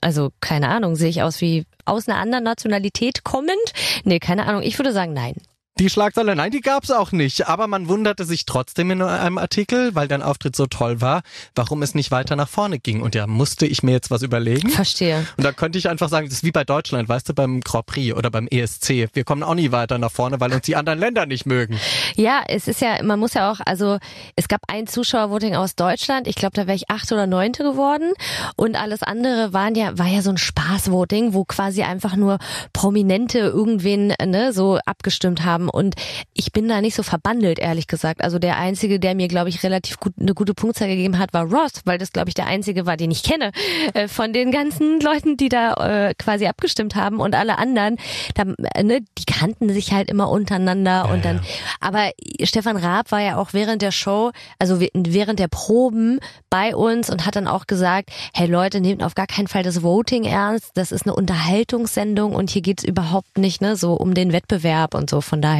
Speaker 1: also keine Ahnung, sehe ich aus wie aus einer anderen Nationalität kommend? Nee, keine Ahnung. Ich würde sagen, nein.
Speaker 4: Die Schlagzeile, nein, die gab's auch nicht. Aber man wunderte sich trotzdem in einem Artikel, weil dein Auftritt so toll war, warum es nicht weiter nach vorne ging. Und ja, musste ich mir jetzt was überlegen.
Speaker 1: Verstehe.
Speaker 4: Und da könnte ich einfach sagen, das ist wie bei Deutschland, weißt du, beim Grand Prix oder beim ESC. Wir kommen auch nie weiter nach vorne, weil uns die anderen Länder nicht mögen.
Speaker 1: Ja, es ist ja, man muss ja auch, also es gab ein Zuschauervoting aus Deutschland. Ich glaube, da wäre ich achte oder neunte geworden. Und alles andere waren ja, war ja so ein Spaßvoting, wo quasi einfach nur Prominente irgendwen ne, so abgestimmt haben. Und ich bin da nicht so verbandelt, ehrlich gesagt. Also der Einzige, der mir, glaube ich, relativ gut eine gute Punktzahl gegeben hat, war Ross, weil das, glaube ich, der Einzige war, den ich kenne äh, von den ganzen Leuten, die da äh, quasi abgestimmt haben. Und alle anderen, da, ne, die kannten sich halt immer untereinander. und dann, aber Stefan Raab war ja auch während der Show, also während der Proben bei uns und hat dann auch gesagt, hey Leute, nehmt auf gar keinen Fall das Voting ernst. Das ist eine Unterhaltungssendung und hier geht's überhaupt nicht ne, so um den Wettbewerb und so. Von daher,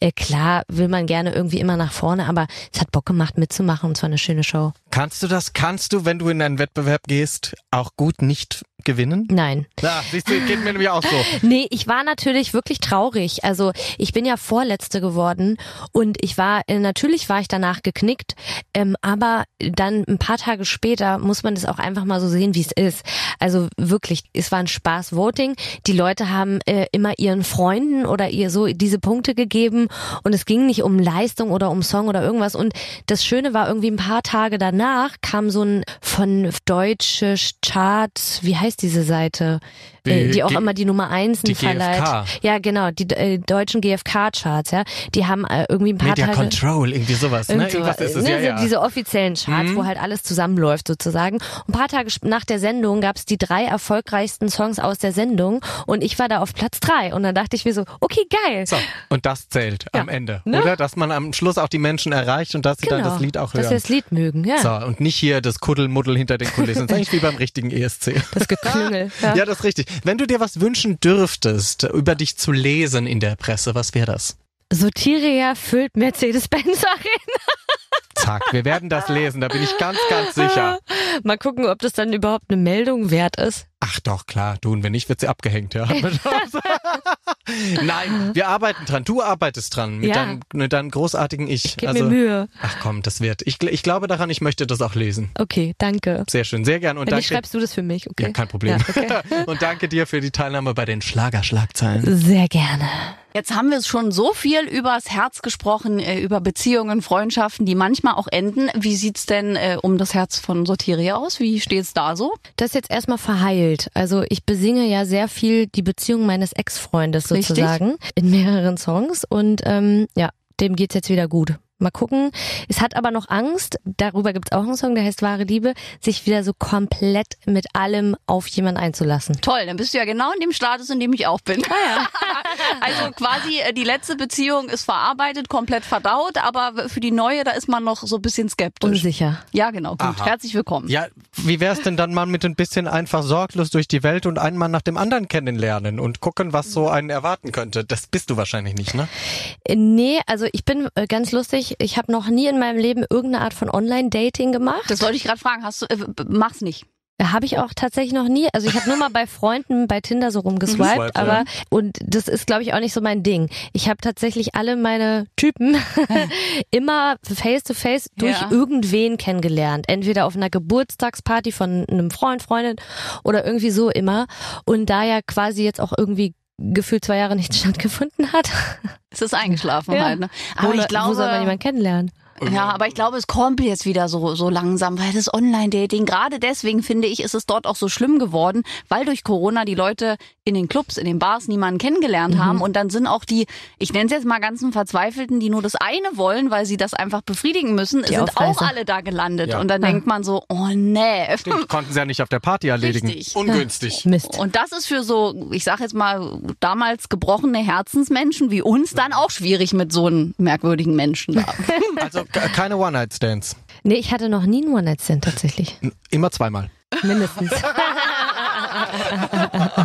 Speaker 1: äh, klar will man gerne irgendwie immer nach vorne, aber es hat Bock gemacht mitzumachen und es war eine schöne Show.
Speaker 4: Kannst du das? Kannst du, wenn du in einen Wettbewerb gehst, auch gut nicht gewinnen?
Speaker 1: Nein.
Speaker 4: Ja, siehst du, geht mir nämlich auch so.
Speaker 1: Nee, ich war natürlich wirklich traurig. Also ich bin ja Vorletzte geworden und ich war, äh, natürlich war ich danach geknickt, ähm, aber dann ein paar Tage später muss man das auch einfach mal so sehen, wie es ist. Also wirklich, es war ein Spaß-Voting. Die Leute haben äh, immer ihren Freunden oder ihr so diese Punkte gegeben und es ging nicht um Leistung oder um Song oder irgendwas. Und das Schöne war irgendwie ein paar Tage danach kam so ein von deutsche Charts, wie heißt diese Seite? Äh, die auch
Speaker 4: G-
Speaker 1: immer die Nummer eins
Speaker 4: die
Speaker 1: verleiht.
Speaker 4: GfK.
Speaker 1: Ja, genau, die äh, deutschen GfK-Charts, ja. Die haben äh, irgendwie ein paar
Speaker 4: Media
Speaker 1: Tage.
Speaker 4: Control, irgendwie sowas, ne? Irgendwas ist es,
Speaker 1: ne,
Speaker 4: ja, ja.
Speaker 1: Diese offiziellen Charts,
Speaker 4: Mhm.
Speaker 1: wo halt alles zusammenläuft sozusagen. Und ein paar Tage nach der Sendung gab es die drei erfolgreichsten Songs aus der Sendung und ich war da auf Platz drei. Und dann dachte ich mir so, okay, geil.
Speaker 4: So, und das zählt
Speaker 1: Ja.
Speaker 4: am Ende,
Speaker 1: Ne?
Speaker 4: oder? Dass man am Schluss auch die Menschen erreicht und dass sie dann das Lied auch
Speaker 1: Genau. dass
Speaker 4: hören.
Speaker 1: wir das Lied mögen, ja.
Speaker 4: So, und nicht hier das Kuddelmuddel hinter den Kulissen. Das ist eigentlich wie beim richtigen ESC.
Speaker 1: Das Geklüngel.
Speaker 4: Ja.
Speaker 1: Ja.
Speaker 4: das ist richtig. Wenn du dir was wünschen dürftest, über dich zu lesen in der Presse, was wäre das?
Speaker 1: Soteria füllt Mercedes-Benz Arena.
Speaker 4: Zack, wir werden das lesen, da bin ich ganz, ganz sicher.
Speaker 1: Mal gucken, ob das dann überhaupt eine Meldung wert ist.
Speaker 4: Ach doch, klar, du und wenn nicht, wird sie abgehängt, ja. Nein, wir arbeiten dran. Du arbeitest dran mit,
Speaker 1: Ja.
Speaker 4: deinem, mit deinem großartigen Ich.
Speaker 1: Gib mir Mühe.
Speaker 4: Ach komm, das wird. Ich, ich glaube daran, ich möchte das auch lesen.
Speaker 1: Okay, danke.
Speaker 4: Sehr schön, sehr gern. Und
Speaker 1: Wenn
Speaker 4: danke.
Speaker 1: schreibst du das für mich, okay?
Speaker 4: Ja, kein Problem.
Speaker 1: Ja, okay.
Speaker 4: und danke dir für die Teilnahme bei den Schlagerschlagzeilen.
Speaker 1: Sehr gerne.
Speaker 2: Jetzt haben wir schon so viel übers Herz gesprochen, äh, über Beziehungen, Freundschaften, die manchmal auch enden. Wie sieht's denn äh, um das Herz von Soteria aus? Wie steht's da so?
Speaker 1: Das ist jetzt erstmal verheilt. Also ich besinge ja sehr viel die Beziehung meines Ex-Freundes
Speaker 2: Richtig.
Speaker 1: sozusagen in mehreren Songs und ähm, ja, dem geht's jetzt wieder gut. Mal gucken. Es hat aber noch Angst, darüber gibt's auch einen Song, der heißt Wahre Liebe, sich wieder so komplett mit allem auf jemanden einzulassen.
Speaker 2: Toll, dann bist du ja genau in dem Status, in dem ich auch bin.
Speaker 1: Ah
Speaker 2: also quasi äh, die letzte Beziehung ist verarbeitet, komplett verdaut, aber für die neue, da ist man noch so ein bisschen skeptisch.
Speaker 1: Unsicher.
Speaker 2: Ja, genau. Gut.
Speaker 4: Aha.
Speaker 2: Herzlich willkommen.
Speaker 4: Ja, wie wär's denn dann mal mit ein bisschen einfach sorglos durch die Welt und einen Mann nach dem anderen kennenlernen und gucken, was so einen erwarten könnte? Das bist du wahrscheinlich nicht, ne?
Speaker 1: Äh, Nee, also ich bin äh, ganz lustig. Ich habe noch nie in meinem Leben irgendeine Art von Online-Dating gemacht.
Speaker 2: Das wollte ich gerade fragen. Hast du, äh, mach's nicht.
Speaker 1: Habe ich auch tatsächlich noch nie. Also ich habe nur mal bei Freunden bei Tinder so rumgeswiped,
Speaker 4: Swipe,
Speaker 1: aber
Speaker 4: ja.
Speaker 1: und das ist glaube ich auch nicht so mein Ding. Ich habe tatsächlich alle meine Typen immer face to face durch
Speaker 2: Ja.
Speaker 1: irgendwen kennengelernt, entweder auf einer Geburtstagsparty von einem Freund, Freundin oder irgendwie so immer und da ja quasi jetzt auch irgendwie gefühlt zwei Jahre nichts stattgefunden hat.
Speaker 2: Es ist eingeschlafen
Speaker 1: Ja.
Speaker 2: halt. Ne? Aber
Speaker 1: wo,
Speaker 2: ich
Speaker 1: wo
Speaker 2: glaube,
Speaker 1: soll man jemanden kennenlernen?
Speaker 2: Ja, aber ich glaube, es kommt jetzt wieder so, so langsam, weil das Online-Dating, gerade deswegen finde ich, ist es dort auch so schlimm geworden, weil durch Corona die Leute in den Clubs, in den Bars niemanden kennengelernt haben und dann sind auch die, ich nenne es jetzt mal ganzen Verzweifelten, die nur das eine wollen, weil sie das einfach befriedigen müssen, sind auch
Speaker 1: Aufreißer.
Speaker 2: alle da gelandet.
Speaker 4: Ja.
Speaker 2: Und dann
Speaker 1: Ja.
Speaker 2: denkt man so, oh nee.
Speaker 4: Stimmt, konnten sie ja nicht auf der Party erledigen.
Speaker 2: Richtig.
Speaker 4: Ungünstig.
Speaker 1: Mist.
Speaker 2: Und das ist für so, ich sag jetzt mal, damals gebrochene Herzensmenschen wie uns dann auch schwierig mit so einem merkwürdigen Menschen da.
Speaker 4: Also keine One-Night-Stands.
Speaker 1: Nee, ich hatte noch nie einen One-Night-Stand tatsächlich.
Speaker 4: Immer zweimal.
Speaker 1: Mindestens.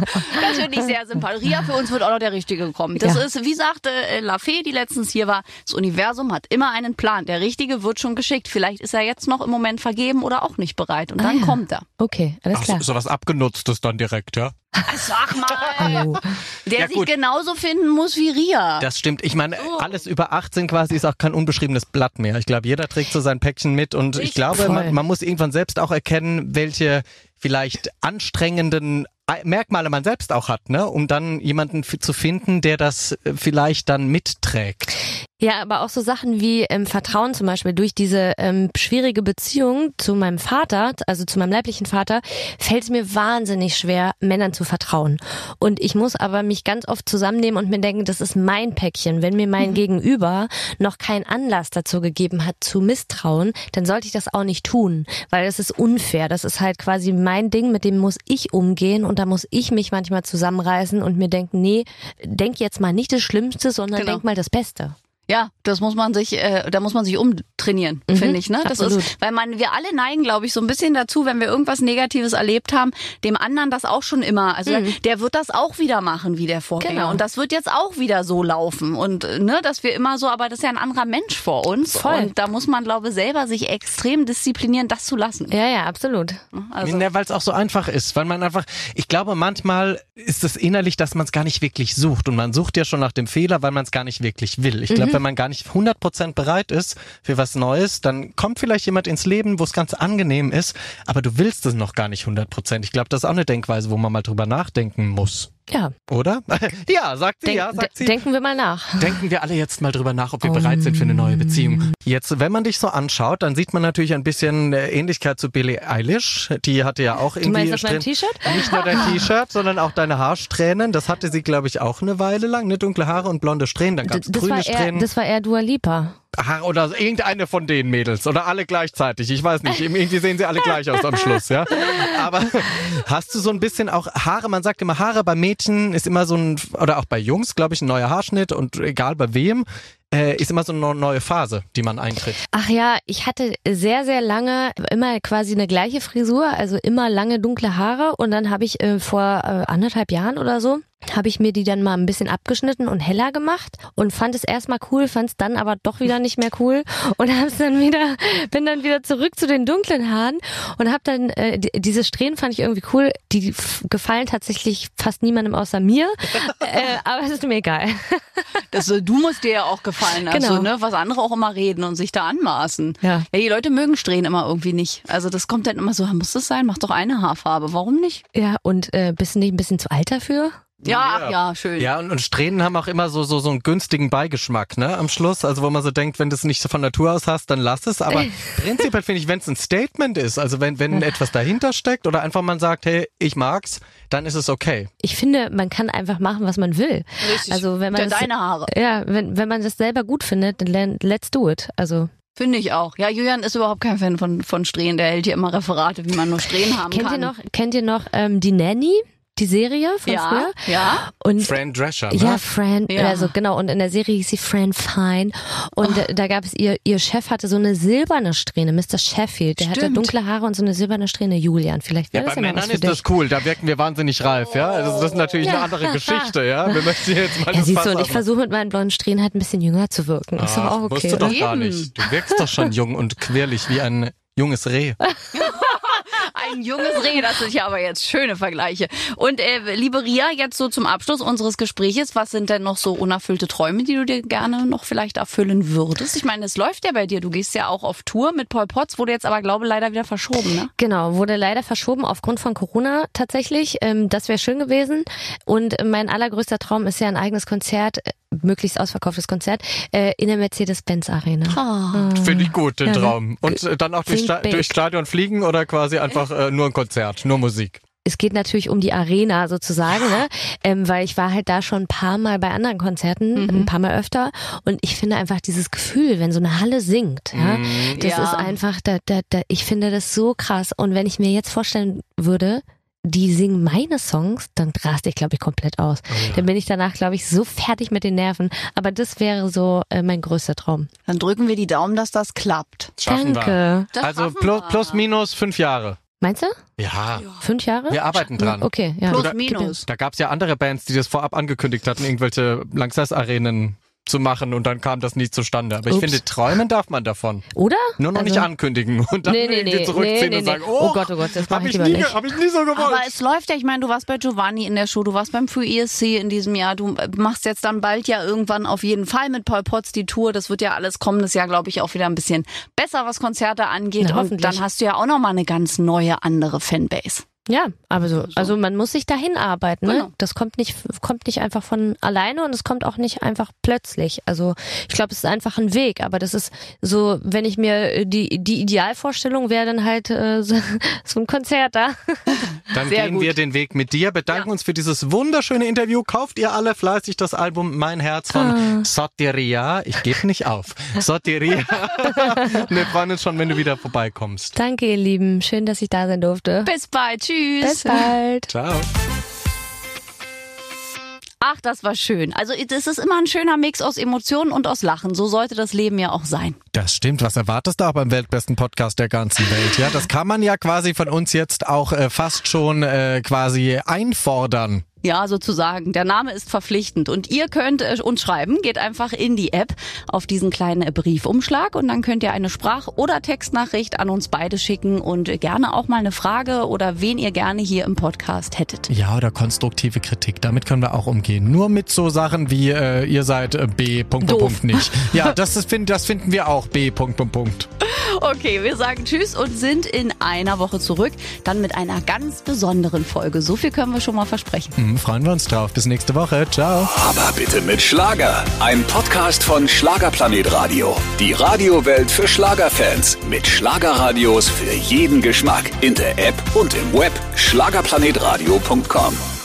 Speaker 2: Das finde ich sehr sympathisch. Ria, für uns wird auch noch der Richtige kommen. Das
Speaker 1: Ja.
Speaker 2: ist, wie sagte äh, Lafay, die letztens hier war, das Universum hat immer einen Plan. Der Richtige wird schon geschickt. Vielleicht ist er jetzt noch im Moment vergeben oder auch nicht bereit. Und
Speaker 1: Ah,
Speaker 2: dann
Speaker 1: ja.
Speaker 2: kommt er.
Speaker 1: Okay, alles
Speaker 4: Ach,
Speaker 1: klar.
Speaker 4: so, sowas abgenutztes dann direkt, ja?
Speaker 2: Sag mal, der
Speaker 4: Ja,
Speaker 2: sich genauso finden muss wie Ria.
Speaker 4: Das stimmt. Ich meine, alles über 18 quasi ist auch kein unbeschriebenes Blatt mehr. Ich glaube, jeder trägt so sein Päckchen mit und ich
Speaker 2: Richtig.
Speaker 4: glaube, man, man muss irgendwann selbst auch erkennen, welche vielleicht anstrengenden Merkmale man selbst auch hat, ne, um dann jemanden zu finden, der das äh, vielleicht dann mitträgt.
Speaker 1: Ja, aber auch so Sachen wie ähm, Vertrauen zum Beispiel. Durch diese ähm, schwierige Beziehung zu meinem Vater, also zu meinem leiblichen Vater, fällt es mir wahnsinnig schwer, Männern zu vertrauen. Und ich muss aber mich ganz oft zusammennehmen und mir denken, das ist mein Päckchen. Wenn mir mein Gegenüber noch keinen Anlass dazu gegeben hat, zu misstrauen, dann sollte ich das auch nicht tun, weil das ist unfair. Das ist halt quasi mein Ding, mit dem muss ich umgehen und da muss ich mich manchmal zusammenreißen und mir denken, nee, denk jetzt mal nicht das Schlimmste, sondern
Speaker 2: Genau.
Speaker 1: denk mal das Beste.
Speaker 2: Ja, das muss man sich, äh, da muss man sich umtrainieren,
Speaker 1: Mhm,
Speaker 2: finde ich. Ne, das
Speaker 1: absolut.
Speaker 2: ist, weil man, wir alle neigen, glaube ich, so ein bisschen dazu, wenn wir irgendwas Negatives erlebt haben, dem anderen das auch schon immer. Also der wird das auch wieder machen wie der Vorgänger
Speaker 1: Mhm. Genau.
Speaker 2: und das wird jetzt auch wieder so laufen und äh, ne, dass wir immer so, aber das ist ja ein anderer Mensch vor uns
Speaker 1: Voll.
Speaker 2: und da muss man, glaube ich, selber sich extrem disziplinieren, das zu lassen.
Speaker 1: Ja, ja, absolut.
Speaker 2: Also,
Speaker 4: Ja, weil es auch so einfach ist, weil man einfach, ich glaube, manchmal ist es innerlich, dass man es gar nicht wirklich sucht und man sucht ja schon nach dem Fehler, weil man es gar nicht wirklich will. Ich glaube, wenn man gar nicht 100% bereit ist für was Neues, dann kommt vielleicht jemand ins Leben, wo es ganz angenehm ist, aber du willst es noch gar nicht 100%. Ich glaube, das ist auch eine Denkweise, wo man mal drüber nachdenken muss.
Speaker 1: Ja,
Speaker 4: Oder? ja, sagt sie,
Speaker 1: denk,
Speaker 4: ja, sagt sie.
Speaker 1: denken wir mal nach.
Speaker 4: Denken wir alle jetzt mal drüber nach, ob wir bereit sind für eine neue Beziehung. Jetzt, wenn man dich so anschaut, dann sieht man natürlich ein bisschen äh, Ähnlichkeit zu Billie Eilish. Die hatte ja auch
Speaker 1: Du
Speaker 4: irgendwie
Speaker 1: meinst auf T-Shirt?
Speaker 4: nicht nur dein T-Shirt, sondern auch deine Haarsträhnen. Das hatte sie, glaube ich, auch eine Weile lang. Ne? Dunkle Haare und blonde Strähnen. Dann gab es grüne
Speaker 1: eher,
Speaker 4: Strähnen.
Speaker 1: das war eher Dua Lipa.
Speaker 4: Haare oder irgendeine von den Mädels oder alle gleichzeitig. Ich weiß nicht. Irgendwie sehen sie alle gleich aus am Schluss, ja. Aber hast du so ein bisschen auch Haare? Man sagt immer Haare bei Mädchen ist immer so ein oder auch bei Jungs, glaube ich, ein neuer Haarschnitt und egal bei wem. Äh, ist immer so eine neue Phase, die man eintritt.
Speaker 1: Ach ja, ich hatte sehr, sehr lange immer quasi eine gleiche Frisur, also immer lange dunkle Haare und dann habe ich äh, vor äh, anderthalb Jahren oder so, habe ich mir die dann mal ein bisschen abgeschnitten und heller gemacht und fand es erstmal cool, fand es dann aber doch wieder nicht mehr cool und hab's dann wieder, bin dann wieder zurück zu den dunklen Haaren und habe dann äh, die, diese Strähnen fand ich irgendwie cool, die gefallen tatsächlich fast niemandem außer mir, äh, aber es ist mir egal.
Speaker 2: das, du musst dir ja auch gefallen, also
Speaker 1: Genau.
Speaker 2: ne, was andere auch immer reden und sich da anmaßen.
Speaker 1: Ja.
Speaker 2: ja, die Leute mögen Strähnen immer irgendwie nicht. Also das kommt dann immer so, muss das sein? Mach doch eine Haarfarbe. Warum nicht?
Speaker 1: Ja, und äh, bist du nicht ein bisschen zu alt dafür?
Speaker 2: Ja,
Speaker 4: Ja.
Speaker 2: ja, schön.
Speaker 4: Ja, und, und Strähnen haben auch immer so, so, so einen günstigen Beigeschmack, ne, am Schluss. Also, wo man so denkt, wenn du es nicht so von Natur aus hast, dann lass es. Aber prinzipiell finde ich, wenn es ein Statement ist, also wenn, wenn etwas dahinter steckt oder einfach man sagt, hey, ich mag's, dann ist es okay.
Speaker 1: Ich finde, man kann einfach machen, was man will.
Speaker 2: Richtig.
Speaker 1: Also wenn man
Speaker 2: Der
Speaker 1: das,
Speaker 2: deine Haare.
Speaker 1: ja, wenn wenn man das selber gut findet, dann le- let's do it. Also
Speaker 2: Finde ich auch. Ja, Julian ist überhaupt kein Fan von, von Strähnen. Der hält hier immer Referate, wie man nur Strähnen haben
Speaker 1: kennt
Speaker 2: kann.
Speaker 1: ihr noch kennt ihr noch ähm, die Nanny, die Serie von
Speaker 2: Ja,
Speaker 1: früher?
Speaker 2: ja.
Speaker 1: Und
Speaker 4: Fran Drescher, ne?
Speaker 1: ja, Fran,
Speaker 2: Ja.
Speaker 1: also genau, und in der Serie hieß sie Fran Fine. Und
Speaker 2: Oh.
Speaker 1: da gab es ihr, ihr Chef hatte so eine silberne Strähne, Mr. Sheffield. Der hatte
Speaker 2: Stimmt.
Speaker 1: dunkle Haare und so eine silberne Strähne. Julian, vielleicht
Speaker 4: Ja,
Speaker 1: wäre das
Speaker 4: bei
Speaker 1: ja
Speaker 4: Männern
Speaker 1: was für
Speaker 4: ist
Speaker 1: dich.
Speaker 4: das cool, da wirken wir wahnsinnig reif, ja. Also das ist natürlich eine
Speaker 1: Ja.
Speaker 4: andere Geschichte, ja. Wir möchten jetzt mal
Speaker 1: Ja, siehst du, und ich versuche mit meinen blonden Strähnen halt ein bisschen jünger zu wirken. Ist doch
Speaker 4: Ach,
Speaker 1: auch
Speaker 4: musst
Speaker 1: okay.
Speaker 4: du doch gar nicht. Du wirkst doch schon jung und quirlig wie ein junges Reh.
Speaker 2: Ein junges Reh, das sind ja aber jetzt schöne Vergleiche. Und äh, liebe Ria, jetzt so zum Abschluss unseres Gespräches, was sind denn noch so unerfüllte Träume, die du dir gerne noch vielleicht erfüllen würdest? Ich meine, es läuft ja bei dir. Du gehst ja auch auf Tour mit Paul Potts, wurde jetzt aber, glaube ich, leider wieder verschoben, ne?
Speaker 1: Genau, wurde leider verschoben aufgrund von Corona tatsächlich. Ähm, das wäre schön gewesen. Und mein allergrößter Traum ist ja ein eigenes Konzert, äh, möglichst ausverkauftes Konzert, äh, in der Mercedes-Benz Arena.
Speaker 2: Ah.
Speaker 4: Finde ich gut, den
Speaker 1: Ja?
Speaker 4: Traum. Und äh, dann auch durch, Sta
Speaker 1: big.
Speaker 4: durchs Stadion fliegen oder quasi einfach äh, nur ein Konzert, nur Musik.
Speaker 1: Es geht natürlich um die Arena sozusagen, ne? ähm, weil ich war halt da schon ein paar Mal bei anderen Konzerten, ein paar Mal öfter. Und ich finde einfach dieses Gefühl, wenn so eine Halle singt, ja, das
Speaker 2: Ja.
Speaker 1: ist einfach, da, da, da, ich finde das so krass. Und wenn ich mir jetzt vorstellen würde, die singen meine Songs, dann raste ich, glaube ich, komplett aus. Dann bin ich danach, glaube ich, so fertig mit den Nerven. Aber das wäre so äh, mein größter Traum.
Speaker 2: Dann drücken wir die Daumen, dass das klappt.
Speaker 4: Schaffen wir.
Speaker 1: Danke.
Speaker 2: Das
Speaker 4: Also plus,
Speaker 2: wir.
Speaker 4: plus minus fünf Jahre.
Speaker 1: Meinst du?
Speaker 4: Ja.
Speaker 1: Fünf Jahre?
Speaker 4: Wir arbeiten dran.
Speaker 1: Okay, ja.
Speaker 2: Plus minus.
Speaker 4: Da gab's ja andere Bands, die das vorab angekündigt hatten, irgendwelche Langsess-Arenen zu machen und dann kam das nie zustande. Aber ich
Speaker 1: Ups.
Speaker 4: finde, träumen darf man davon.
Speaker 1: Oder?
Speaker 4: Nur noch
Speaker 1: Also-
Speaker 4: nicht ankündigen und dann
Speaker 1: Nee, nee,
Speaker 4: zurückziehen
Speaker 1: nee, nee,
Speaker 4: und sagen,
Speaker 1: nee.
Speaker 4: oh,
Speaker 1: Oh Gott, oh Gott, das mach
Speaker 4: hab
Speaker 1: ich
Speaker 4: ich, nie,
Speaker 1: nicht.
Speaker 4: hab ich nie so gewollt.
Speaker 2: Aber es läuft ja, ich meine, du warst bei Giovanni in der Show, du warst beim Free ESC in diesem Jahr, du machst jetzt dann bald ja irgendwann auf jeden Fall mit Paul Potts die Tour. Das wird ja alles kommendes Jahr, glaube ich, auch wieder ein bisschen besser, was Konzerte angeht.
Speaker 1: Na,
Speaker 2: Und
Speaker 1: hoffentlich.
Speaker 2: dann hast du ja auch nochmal eine ganz neue, andere Fanbase.
Speaker 1: Ja, aber so, also man muss sich dahin arbeiten. Ne?
Speaker 2: Genau.
Speaker 1: Das kommt nicht, kommt nicht einfach von alleine und es kommt auch nicht einfach plötzlich. Also ich glaube, es ist einfach ein Weg. Aber das ist so, wenn ich mir äh, die die Idealvorstellung wäre, dann halt äh, so, so ein Konzert da.
Speaker 4: Dann
Speaker 2: Sehr
Speaker 4: gehen
Speaker 2: gut.
Speaker 4: wir den Weg mit dir, bedanken uns für dieses wunderschöne Interview. Kauft ihr alle fleißig das Album Mein Herz
Speaker 1: Ah.
Speaker 4: von Soteria. Ich gebe nicht auf. Soteria. Wir freuen uns schon, wenn du wieder vorbeikommst.
Speaker 1: Danke, ihr Lieben. Schön, dass ich da sein durfte.
Speaker 2: Bis bald, tschüss.
Speaker 1: Bis bald.
Speaker 4: Ciao.
Speaker 2: Ach, das war schön. Also es ist immer ein schöner Mix aus Emotionen und aus Lachen. So sollte das Leben ja auch sein.
Speaker 4: Das stimmt. Was erwartest du auch beim weltbesten Podcast der ganzen Welt? Ja, das kann man ja quasi von uns jetzt auch äh, fast schon äh, quasi einfordern.
Speaker 2: Ja, sozusagen. Der Name ist verpflichtend. Und ihr könnt äh, uns schreiben. Geht einfach in die App auf diesen kleinen äh, Briefumschlag und dann könnt ihr eine Sprach- oder Textnachricht an uns beide schicken und gerne auch mal eine Frage oder wen ihr gerne hier im Podcast hättet.
Speaker 4: Ja, oder konstruktive Kritik. Damit können wir auch umgehen. Nur mit so Sachen wie äh, ihr seid äh, B. Punkt,
Speaker 2: Doof.
Speaker 4: Punkt nicht. Ja, das, ist, find, das finden wir auch B. Punkt, Punkt, Punkt.
Speaker 2: Okay, wir sagen Tschüss und sind in einer Woche zurück. Dann mit einer ganz besonderen Folge. So viel können wir schon mal versprechen.
Speaker 4: Mhm, freuen wir uns drauf. Bis nächste Woche. Ciao.
Speaker 3: Aber bitte mit Schlager. Ein Podcast von Schlagerplanet Radio. Die Radiowelt für Schlagerfans. Mit Schlagerradios für jeden Geschmack. In der App und im Web. Schlagerplanetradio.com.